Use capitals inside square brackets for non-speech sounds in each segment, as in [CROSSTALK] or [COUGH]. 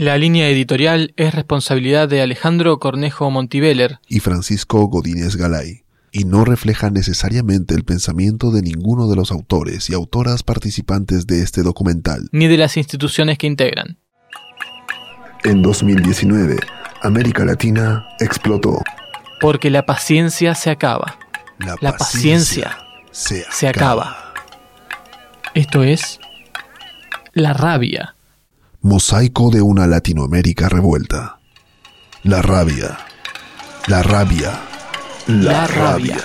La línea editorial es responsabilidad de Alejandro Cornejo Montiveller y Francisco Godínez Galay, y no refleja necesariamente el pensamiento de ninguno de los autores y autoras participantes de este documental, ni de las instituciones que integran. En 2019, América Latina explotó. Porque la paciencia se acaba. La, paciencia, se acaba. Esto es la rabia mosaico de una Latinoamérica revuelta. La rabia, la rabia, la, rabia.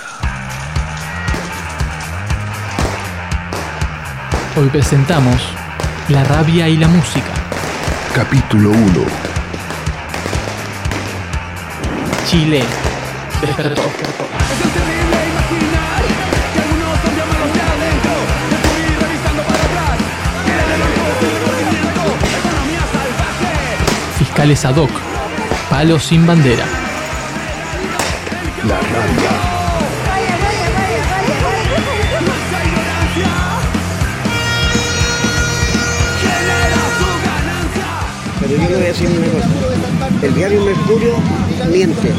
Hoy presentamos La rabia y la música. Capítulo 1. Chile despertó. Fiscales ad hoc, palos sin bandera. La rabia. Pero yo le voy a decir una cosa. El diario Mercurio miente.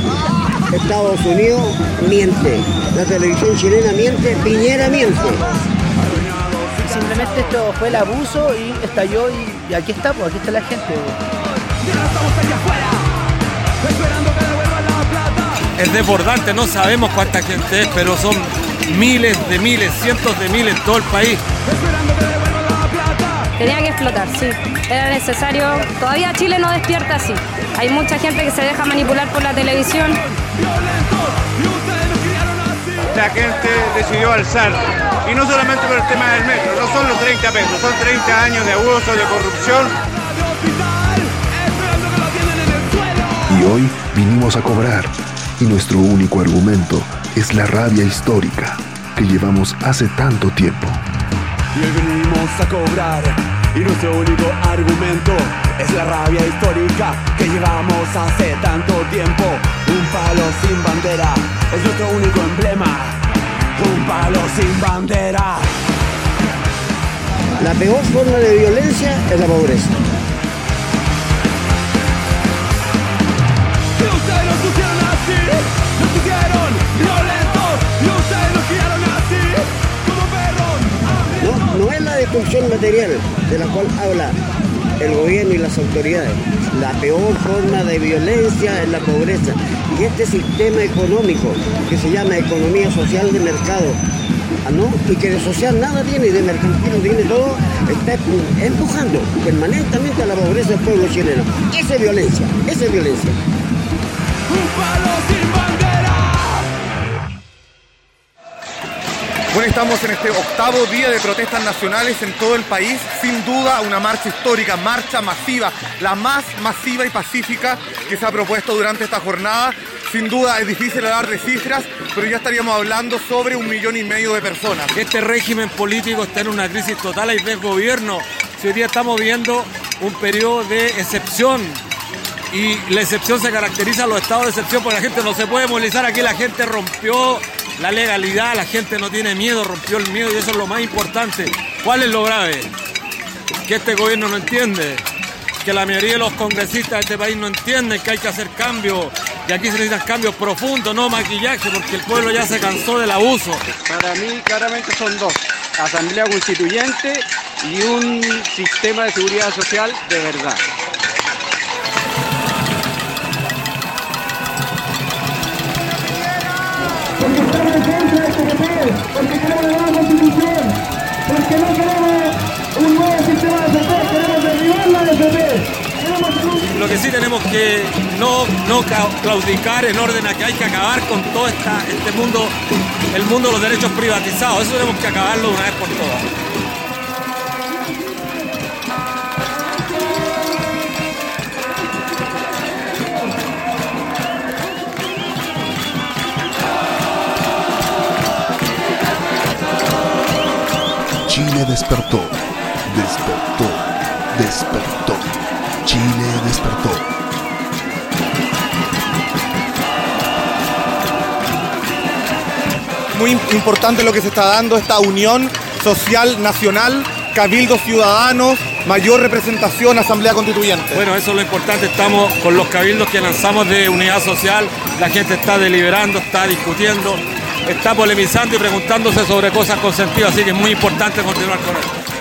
Estados Unidos miente. La televisión chilena miente. Piñera miente. Simplemente esto fue el abuso y estalló y, aquí está, pues aquí está la gente. Es desbordante, no sabemos cuánta gente es, pero son miles de miles, cientos de miles en todo el país. Tenía que explotar, sí. Era necesario. Todavía Chile no despierta así. Hay mucha gente que se deja manipular por la televisión. La gente decidió alzar. Y no solamente por el tema del metro, no son los 30 pesos, son 30 años de abuso, de corrupción Y hoy vinimos a cobrar. Y nuestro único argumento es la rabia histórica que llevamos hace tanto tiempo. Y hoy venimos a cobrar. Y nuestro único argumento es la rabia histórica que llevamos hace tanto tiempo. Un palo sin bandera es nuestro único emblema. Un palo sin bandera. La peor forma de violencia es la pobreza. No, no es la destrucción material de la cual habla el gobierno y las autoridades. La peor forma de violencia es la pobreza. Y este sistema económico que se llama economía social de mercado, ¿ah, ¿no? y que de social nada tiene y de mercantil tiene todo, está empujando permanentemente a la pobreza del pueblo chileno. Esa es violencia, esa es violencia. Bueno, estamos en este octavo día de protestas nacionales en todo el país. Sin duda, una marcha histórica, marcha masiva, la más masiva y pacífica que se ha propuesto durante esta jornada. Sin duda es difícil hablar de cifras, pero ya estaríamos hablando sobre un millón y medio de personas. Este régimen político está en una crisis total, hay desgobierno. Si hoy día estamos viendo un periodo de excepción, y la excepción se caracteriza a los estados de excepción porque la gente no se puede movilizar. Aquí la gente rompió la legalidad, la gente no tiene miedo, rompió el miedo y eso es lo más importante. ¿Cuál es lo grave? Que este gobierno no entiende, que la mayoría de los congresistas de este país no entienden que hay que hacer cambios y aquí se necesitan cambios profundos, no maquillaje, porque el pueblo ya se cansó del abuso. Para mí claramente son dos, asamblea constituyente y un sistema de seguridad social de verdad. Que sí tenemos que no, no claudicar en orden a que hay que acabar con todo esta, este mundo, el mundo de los derechos privatizados. Eso tenemos que acabarlo una vez por todas. Chile despertó, despertó, despertó. Chile despertó. Muy importante lo que se está dando, esta unión social nacional, cabildos ciudadanos, mayor representación asamblea constituyente. Bueno, eso es lo importante, estamos con los cabildos que lanzamos de unidad social, la gente está deliberando, está discutiendo, está polemizando y preguntándose sobre cosas consentidas, así que es muy importante continuar con esto.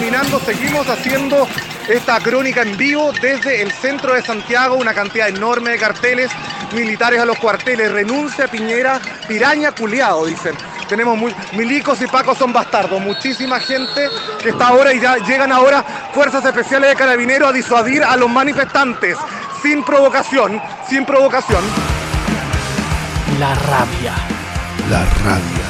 Caminando, seguimos haciendo esta crónica en vivo desde el centro de Santiago, una cantidad enorme de carteles militares a los cuarteles, renuncia Piñera, piraña culiado, dicen. Tenemos muy, milicos y pacos son bastardos, muchísima gente que está ahora y ya llegan ahora fuerzas especiales de carabineros a disuadir a los manifestantes, sin provocación, sin provocación. La rabia. La rabia.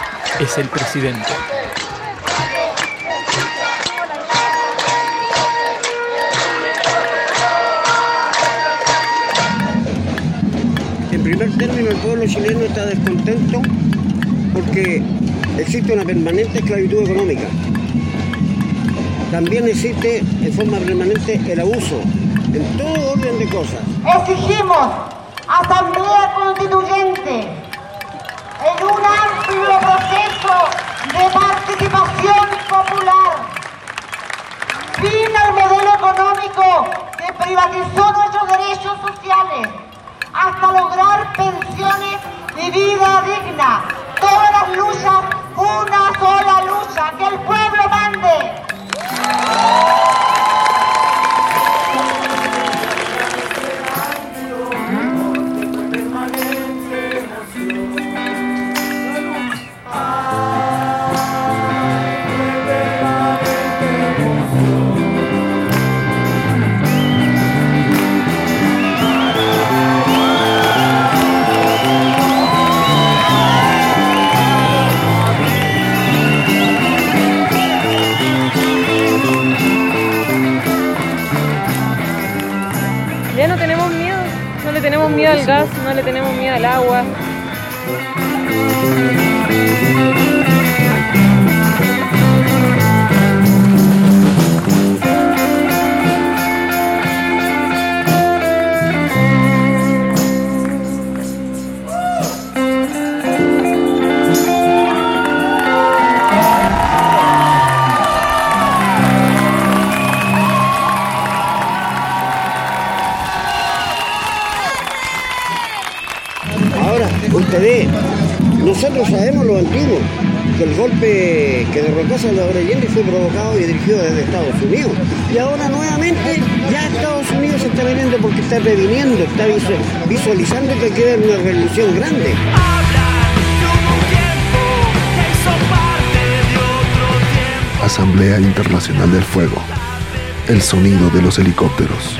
es el presidente. En primer término, el pueblo chileno está descontento porque existe una permanente esclavitud económica. También existe en forma permanente el abuso en todo orden de cosas. Exigimos Asamblea Constituyente en un amplio proceso de participación popular. Fin al modelo económico que privatizó nuestros derechos sociales hasta lograr pensiones de vida digna. Todas las luchas, una sola lucha, que el pueblo mande. El golpe que derrocó a Salvador Allende fue provocado y dirigido desde Estados Unidos. Y ahora nuevamente ya Estados Unidos está viniendo porque está previniendo, está visu- visualizando que queda una revolución grande. Asamblea Internacional del Fuego. El sonido de los helicópteros.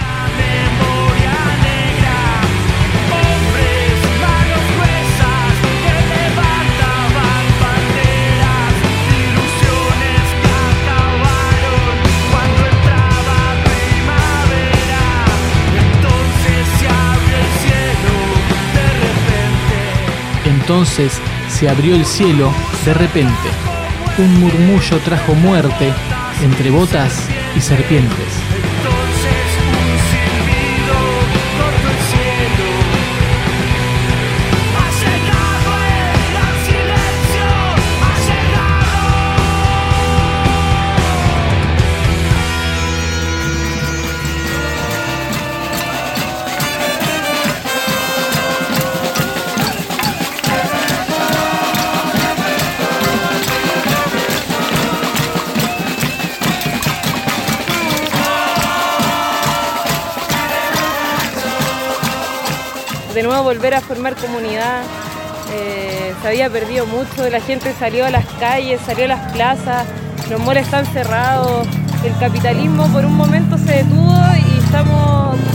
Entonces se abrió el cielo de repente. Un murmullo trajo muerte entre botas y serpientes. Volver a formar comunidad. eh, se había perdido mucho, la gente salió a las calles, salió a las plazas, los moles están cerrados, el capitalismo por un momento se detuvo y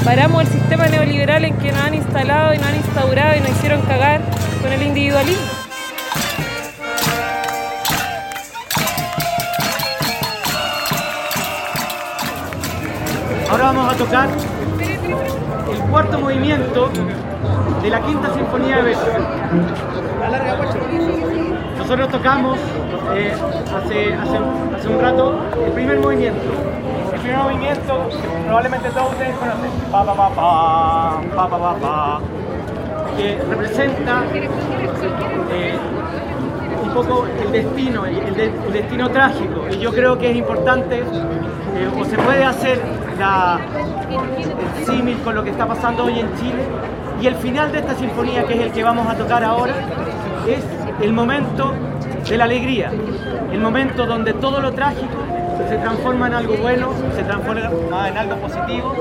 paramos el sistema neoliberal en que nos han instalado y nos han instaurado y nos hicieron cagar con el individualismo. Ahora vamos a tocar el cuarto movimiento de la quinta sinfonía de Beethoven. Nosotros tocamos eh, hace, hace, hace un rato el primer movimiento. El primer movimiento probablemente todos ustedes conocen. Pa, pa, pa, pa, pa, pa, pa, pa, que representa eh, un poco el destino, el, de- el destino trágico. Y yo creo que es importante, eh, o se puede hacer la, el símil con lo que está pasando hoy en Chile. Y el final de esta sinfonía, que es el que vamos a tocar ahora, es el momento de la alegría, el momento donde todo lo trágico se transforma en algo bueno, se transforma en algo positivo.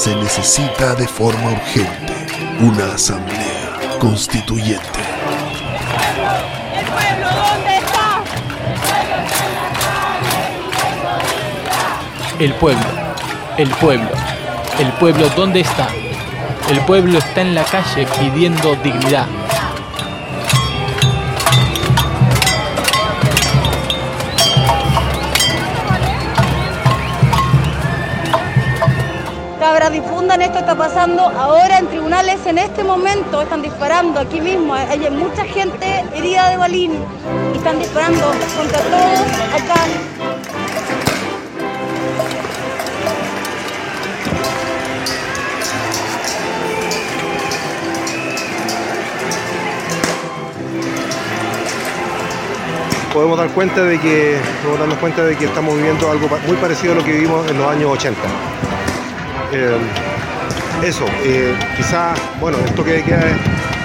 Se necesita de forma urgente una asamblea constituyente. ¿El pueblo dónde está? El pueblo, el pueblo, el pueblo, ¿dónde está? El pueblo está en la calle pidiendo dignidad. Esto está pasando ahora en tribunales en este momento, están disparando aquí mismo, hay mucha gente herida de balín y están disparando contra todos acá. podemos dar cuenta de que darnos cuenta de que estamos viviendo algo muy parecido a lo que vivimos en los años 80. Eh, eso, eh, quizás, bueno, esto que queda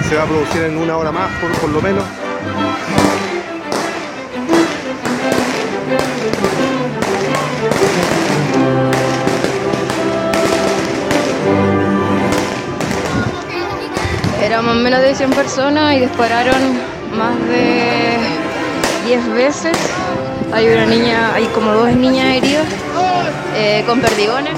se va a producir en una hora más, por, por lo menos. Éramos menos de 100 personas y dispararon más de 10 veces. Hay una niña, hay como dos niñas heridas eh, con perdigones.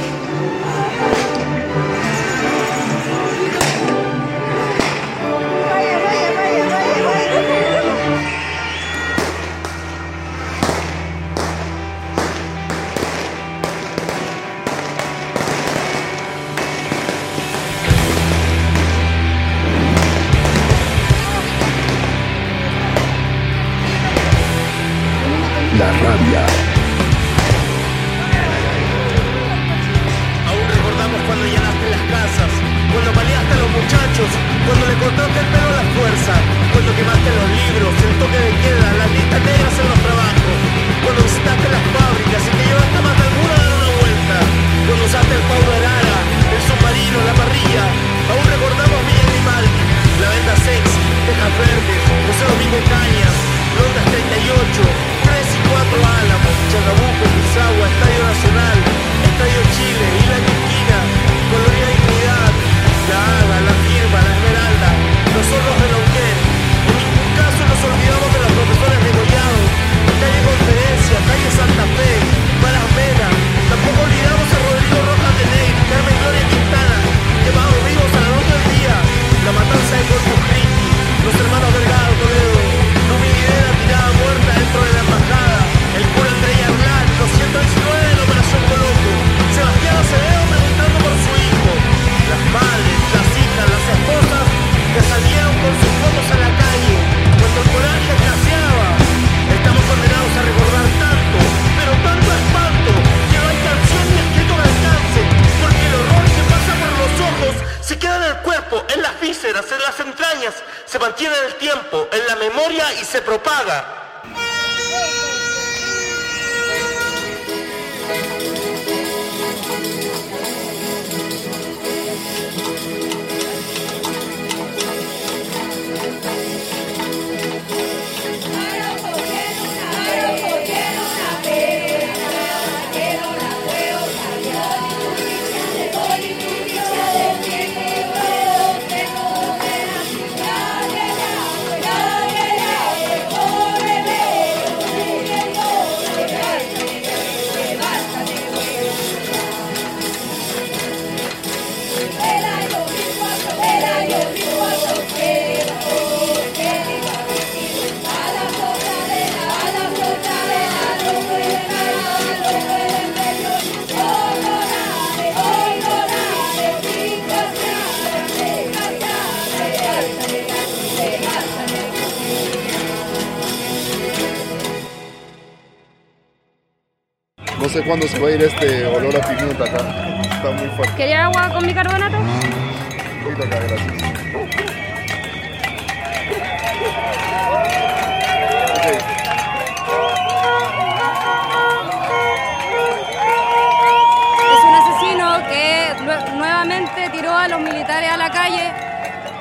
mantiene el tiempo, en la memoria y se propaga. No sé cuándo se va a ir este olor a pimienta acá. Está muy fuerte. ¿Quería agua con bicarbonato? Un poquito acá, gracias. Es un asesino que nue- nuevamente tiró a los militares a la calle,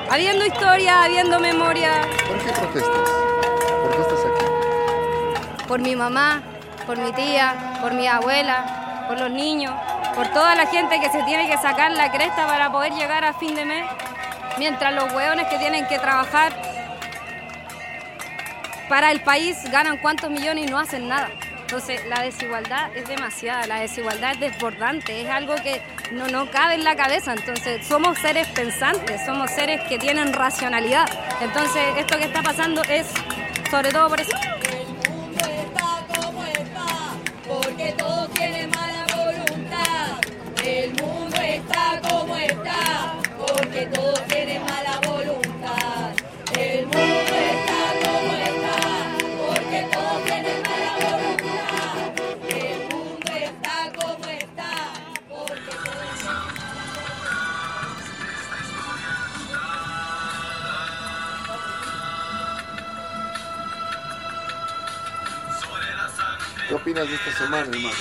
habiendo historia, habiendo memoria. ¿Por qué protestas? ¿Por qué estás aquí? Por mi mamá, por mi tía, por mi abuela, por los niños, por toda la gente que se tiene que sacar la cresta para poder llegar a fin de mes, mientras los hueones que tienen que trabajar para el país ganan cuántos millones y no hacen nada. Entonces, la desigualdad es demasiada, la desigualdad es desbordante, es algo que no, no cabe en la cabeza. Entonces, somos seres pensantes, somos seres que tienen racionalidad. Entonces, esto que está pasando es sobre todo por eso. Porque todos tienen mala voluntad. El mundo está como está, porque todos tienen mala voluntad. El mundo está como está, porque todos ¿Qué opinas de esta semana, hermano?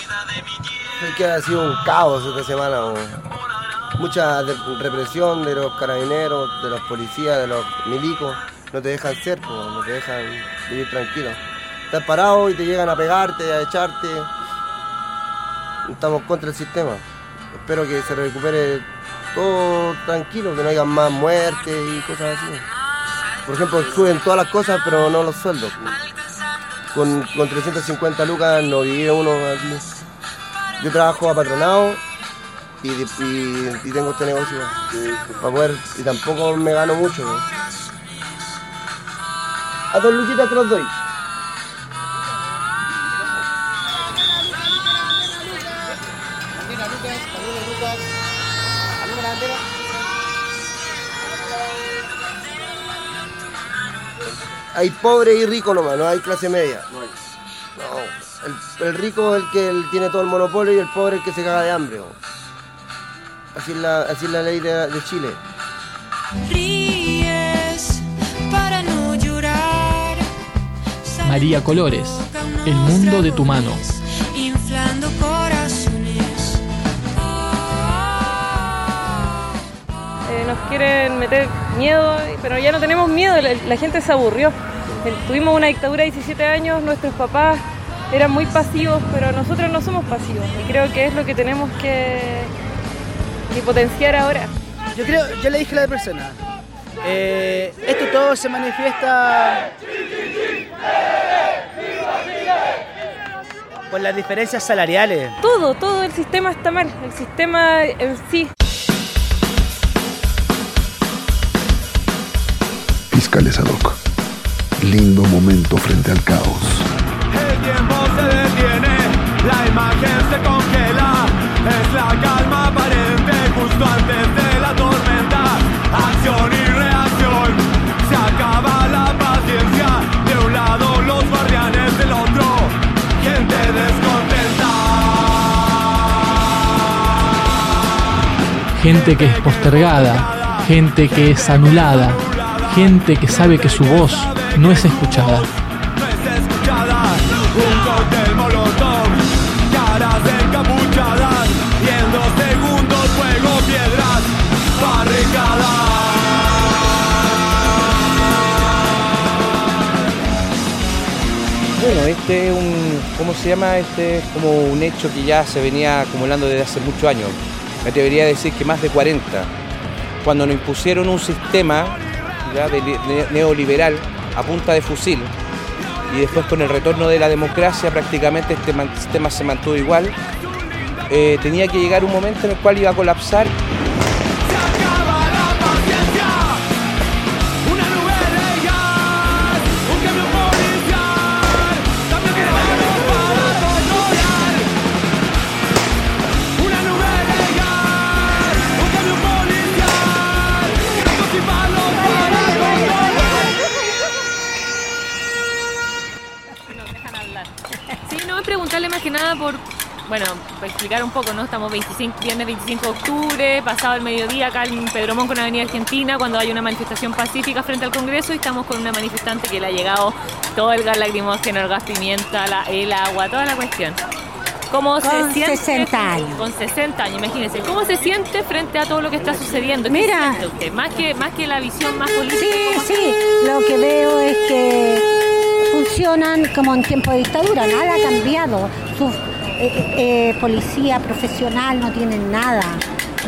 Que ha sido un caos esta semana. o. Mucha represión de los carabineros, de los policías, de los milicos. No te dejan ser, no te dejan vivir tranquilo. Estás parado y te llegan a pegarte, a echarte. Estamos contra el sistema. Espero que se recupere todo tranquilo, que no haya más muertes y cosas así. Por ejemplo, suben todas las cosas, pero no los sueldos. Con, con 350 lucas no vive uno aquí. Yo trabajo apatronado y, y- y tengo este negocio para poder, y tampoco me gano mucho. ¿no? A dos luquitas te los doy. Hay pobre y rico nomás, no hay clase media. No, el, el rico es el que tiene todo el monopolio y el pobre es el que se caga de hambre. ¿no? Así es la, así es la ley de, de Chile. ríes para no llorar. María Colores, El mundo de tu mano. inflando corazones. Eh, nos quieren meter miedo, pero ya no tenemos miedo, la, la gente se aburrió. Eh, Tuvimos una dictadura de 17 años, nuestros papás eran muy pasivos, pero nosotros no somos pasivos y creo que es lo que tenemos que, que potenciar ahora. Yo creo, yo le dije a la persona, eh, esto todo se manifiesta por las diferencias salariales. Todo, todo el sistema está mal, el sistema en sí. Fiscales ad hoc. Lindo momento frente al caos. El tiempo se detiene, la imagen se congela. Es la calma justo antes de la tormenta. Acción y reacción, se acaba la paciencia. De un lado los guardianes, del otro, gente descontenta. Gente que es postergada, gente que es anulada, Gente que sabe que su voz no es escuchada. Este es un, ¿cómo se llama? Este es como un hecho que ya se venía acumulando desde hace muchos años. Me atrevería a decir que más de 40. Cuando nos impusieron un sistema neoliberal a punta de fusil y después con el retorno de la democracia prácticamente este sistema se mantuvo igual, eh, tenía que llegar un momento en el cual iba a colapsar bueno, para explicar un poco, ¿no? Estamos 25, viernes 25 de octubre, pasado el mediodía acá en Pedromón con Avenida Argentina, cuando hay una manifestación pacífica frente al Congreso y estamos con una manifestante que le ha llegado todo el gas lacrimógeno, el gas pimienta, la- el agua, toda la cuestión. ¿Cómo se Con siente? 60 años. Con 60 años, imagínense. ¿Cómo se siente frente a todo lo que está sucediendo? ¿Qué Mira. usted? Más que, más que la visión más política. Sí, ¿cómo sí, se- lo que veo es que funcionan como en tiempo de dictadura, nada ha cambiado. Eh, eh, policía profesional no tienen nada,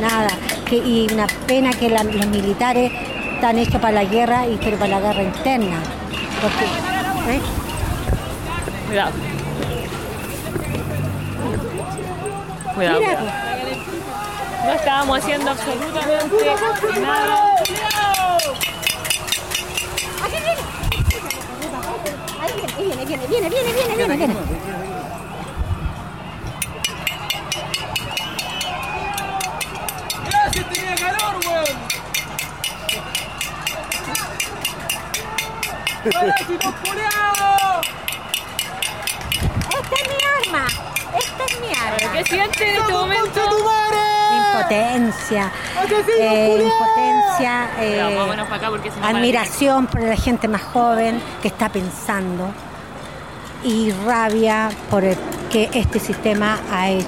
nada. Que, y una pena que la- los militares están hechos para la guerra y pero para la guerra interna. Porque, ¿eh? Cuidado. Cuidado. Mira, cuidado. No estábamos haciendo absolutamente nada. Ahí viene, viene, viene, viene, viene, viene, viene. Esta es mi arma, esta es mi arma. ¿Qué siente en este momento? Impotencia, eh, impotencia, eh, Ya, vámonos para acá porque si no admiración por la gente más joven que está pensando y rabia por el que este sistema ha, hecho-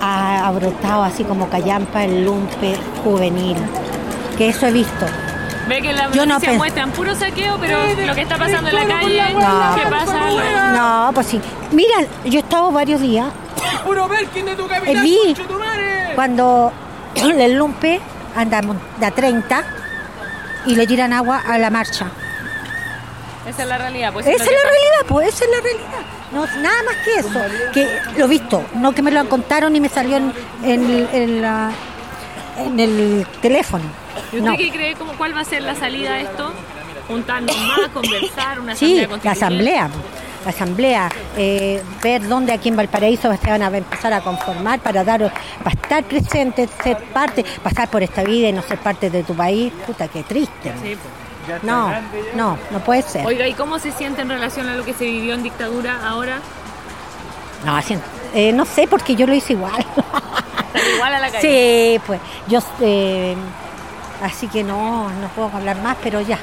ha, ha brotado así como callampa el lumpe juvenil, que eso he visto. Ve que las Yo no muestran puro saqueo, pero lo que está pasando en la calle, No. ¿qué pasa? No, pues sí. Mira, yo he estado varios días Puro Belkin de tu Eh, capital, vi cuando [COUGHS] el lumpe anda mon- de a 30 y le tiran agua a la marcha. Esa es la realidad. Pues, esa es la pasa. realidad, pues esa es la realidad. No, nada más que eso. Que lo he visto, no que me lo contaron y me salió en, en, en la- en el teléfono. ¿Y usted No. qué cree? Cómo, ¿Cuál va a ser la salida de esto? Juntarnos más, [LAUGHS] conversar, una Sí, asamblea la constituyente. asamblea. La asamblea, eh, ver dónde aquí en Valparaíso se van a empezar a conformar para dar, para estar presentes, ser parte, pasar por esta vida y no ser parte de tu país. Puta, qué triste. Sí, pues. No, no, no puede ser. Oiga, ¿y cómo se siente en relación a lo que se vivió en dictadura ahora? No, eh, no sé porque yo lo hice igual. Igual a la calle. Sí, pues yo, eh, así que no, no puedo hablar más, pero ya.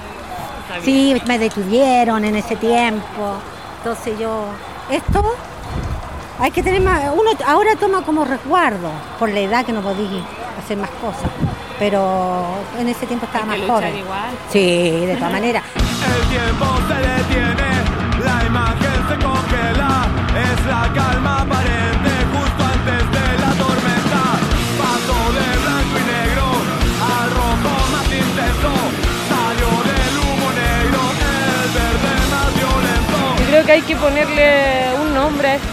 Sí, me detuvieron en ese tiempo. Entonces yo, esto hay que tener más, uno ahora toma como resguardo por la edad que no podía hacer más cosas, pero en ese tiempo estaba más joven. igual. Sí, de todas maneras. [LAUGHS] El tiempo se detiene, la imagen se congela, es la calma aparente que hay que ponerle un nombre a esto.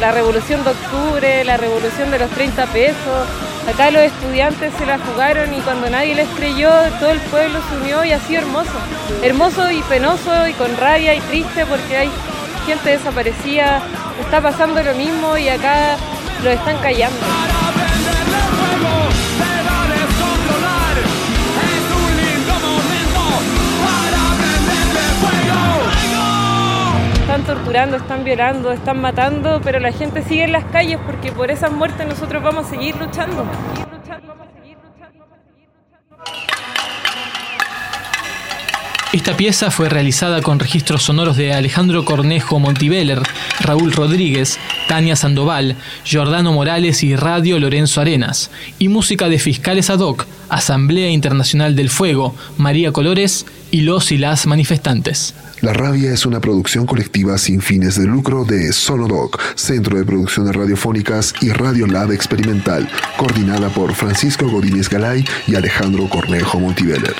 La revolución de octubre, la revolución de los 30 pesos. Acá los estudiantes se la jugaron y cuando nadie les creyó, todo el pueblo se unió y ha sido hermoso. Hermoso y penoso y con rabia y triste porque hay gente desaparecida. Está pasando lo mismo y acá lo están callando. Están violando, están matando, pero la gente sigue en las calles porque por esas muertes nosotros vamos a seguir luchando. Esta pieza fue realizada con registros sonoros de Alejandro Cornejo Montiveller, Raúl Rodríguez, Tania Sandoval, Giordano Morales y Radio Lorenzo Arenas, y música de fiscales ad hoc, Asamblea Internacional del Fuego, María Colores y los y las manifestantes. La Rabia es una producción colectiva sin fines de lucro de Sonodoc, Centro de Producciones Radiofónicas y Radio Lab Experimental, coordinada por Francisco Godínez Galay y Alejandro Cornejo Montiveller.